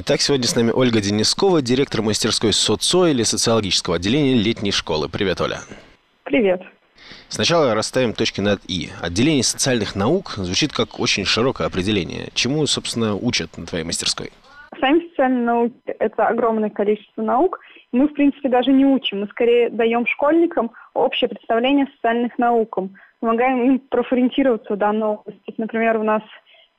Итак, сегодня с нами Ольга Денискова, директор мастерской СоЦО или социологического отделения летней школы. Привет, Оля. Привет. Сначала расставим точки над «и». Отделение социальных наук звучит как очень широкое определение. Чему, собственно, учат на твоей мастерской? Сами социальные науки – это огромное количество наук. Мы, в принципе, даже не учим. Мы скорее даем школьникам общее представление о социальных науках. Помогаем им профориентироваться в данной области. Например, у нас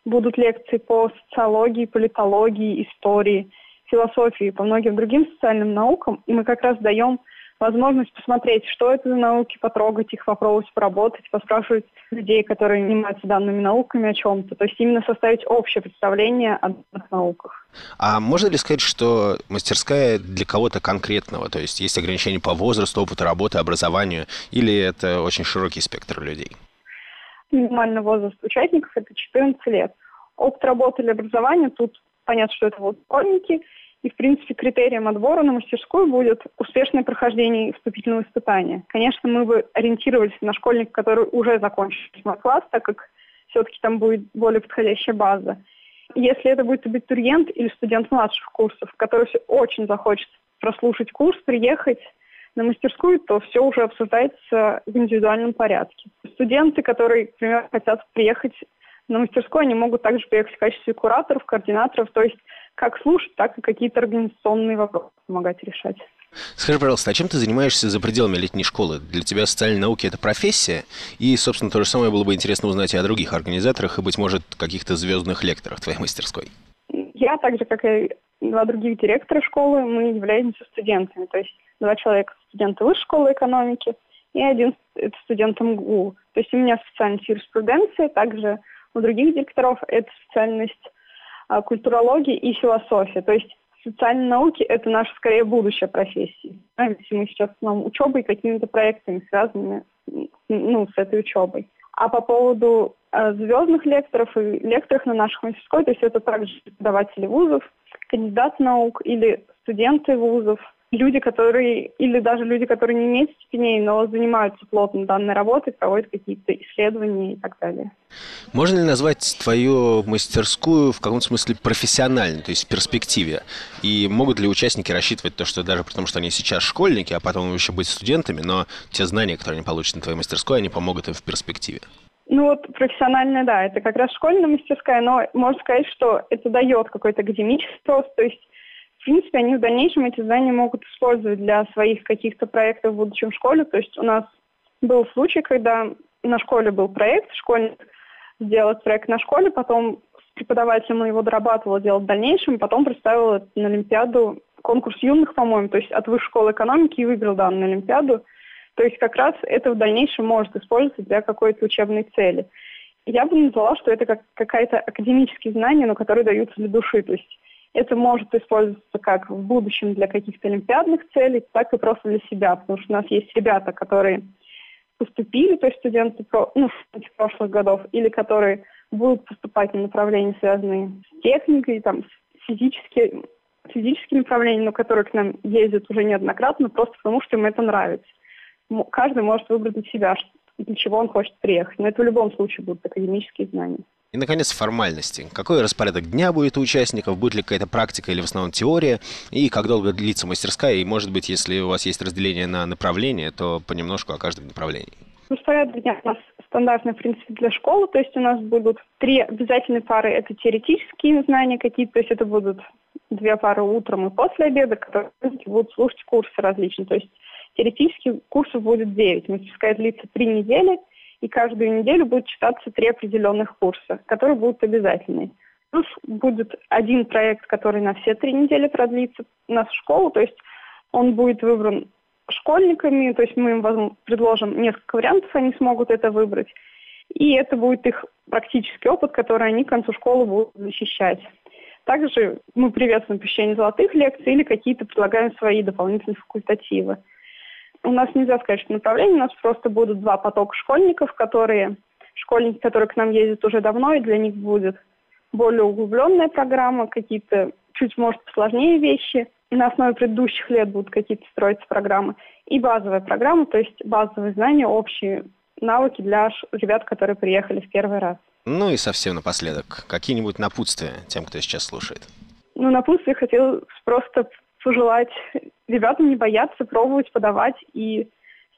будут лекции по социологии, политологии, истории, философии, по многим другим социальным наукам. И мы как раз даем возможность посмотреть, что это за науки, потрогать их, попробовать поработать, поспрашивать людей, которые занимаются данными науками о чем-то. То есть именно составить общее представление о данных науках. А можно ли сказать, что мастерская для кого-то конкретного? То есть есть ограничения по возрасту, опыту работы, образованию, или это очень широкий спектр людей? Минимальный возраст участников – это 14 лет. Опыт работы или образования, тут понятно, что это вот школьники – и, в принципе, критерием отбора на мастерскую будет успешное прохождение вступительного испытания. Конечно, мы бы ориентировались на школьника, который уже закончил класс, так как все-таки там будет более подходящая база. Если это будет абитуриент или студент младших курсов, который очень захочет прослушать курс, приехать на мастерскую, то все уже обсуждается в индивидуальном порядке. Студенты, которые, например, хотят приехать на мастерскую, они могут также приехать в качестве кураторов, координаторов, то есть как слушать, так и какие-то организационные вопросы помогать решать. Скажи, пожалуйста, а чем ты занимаешься за пределами летней школы? Для тебя социальные науки – это профессия? И, собственно, то же самое было бы интересно узнать и о других организаторах, и, быть может, каких-то звездных лекторах твоей мастерской. Я, так же, как и два других директора школы, мы являемся студентами. То есть два человека – студенты высшей школы экономики, и один – это студент МГУ. То есть у меня специальность юриспруденция, также у других директоров это специальность а, культурология и философия. То есть социальные науки – это наша, скорее, будущая профессия. Если мы сейчас нам учебой, какими-то проектами, связанными ну, с этой учебой. А по поводу э, звездных лекторов и лекторов на наших мастерской, то есть это также преподаватели вузов, кандидаты наук или студенты вузов – люди, которые, или даже люди, которые не имеют степеней, но занимаются плотно данной работой, проводят какие-то исследования и так далее. Можно ли назвать твою мастерскую в каком-то смысле профессиональной, то есть в перспективе? И могут ли участники рассчитывать то, что даже потому, что они сейчас школьники, а потом еще быть студентами, но те знания, которые они получат на твоей мастерской, они помогут им в перспективе? Ну вот профессиональная, да, это как раз школьная мастерская, но можно сказать, что это дает какой-то академический рост, то есть в принципе, они в дальнейшем эти знания могут использовать для своих каких-то проектов в будущем школе. То есть у нас был случай, когда на школе был проект, школьник сделал проект на школе, потом с преподавателем его дорабатывал, делал в дальнейшем, потом представил на Олимпиаду, конкурс юных, по-моему, то есть от высшей школы экономики и выиграл данную Олимпиаду. То есть как раз это в дальнейшем может использоваться для какой-то учебной цели. Я бы назвала, что это как какая-то академические знания, но которые даются для души. То есть это может использоваться как в будущем для каких-то олимпиадных целей, так и просто для себя, потому что у нас есть ребята, которые поступили, то есть студенты ну, прошлых годов, или которые будут поступать на направления, связанные с техникой, там, с физически, физическими направлениями, но которые к нам ездят уже неоднократно, просто потому что им это нравится. Каждый может выбрать для себя, для чего он хочет приехать. Но это в любом случае будут академические знания. И, наконец, формальности. Какой распорядок дня будет у участников, будет ли какая-то практика или в основном теория, и как долго длится мастерская, и, может быть, если у вас есть разделение на направления, то понемножку о каждом направлении. Распорядок дня у нас стандартный, в принципе, для школы, то есть у нас будут три обязательные пары, это теоретические знания какие-то, то есть это будут две пары утром и после обеда, которые будут слушать курсы различные, то есть теоретических курсов будет 9, мастерская длится три недели, и каждую неделю будет читаться три определенных курса, которые будут обязательны. Плюс будет один проект, который на все три недели продлится, нашу школу, то есть он будет выбран школьниками, то есть мы им предложим несколько вариантов, они смогут это выбрать. И это будет их практический опыт, который они к концу школы будут защищать. Также мы приветствуем посещение золотых лекций или какие-то предлагаем свои дополнительные факультативы. У нас нельзя сказать, что направление, у нас просто будут два потока школьников, которые, школьники, которые к нам ездят уже давно, и для них будет более углубленная программа, какие-то чуть, может, сложнее вещи. И на основе предыдущих лет будут какие-то строиться программы. И базовая программа, то есть базовые знания, общие навыки для ребят, которые приехали в первый раз. Ну и совсем напоследок, какие-нибудь напутствия тем, кто сейчас слушает? Ну, напутствие хотел просто пожелать ребятам не бояться, пробовать, подавать и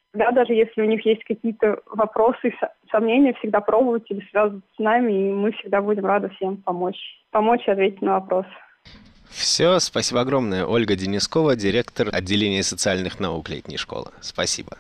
всегда, даже если у них есть какие-то вопросы, сомнения, всегда пробовать или связываться с нами, и мы всегда будем рады всем помочь. Помочь и ответить на вопрос. Все, спасибо огромное. Ольга Денискова, директор отделения социальных наук летней школы. Спасибо.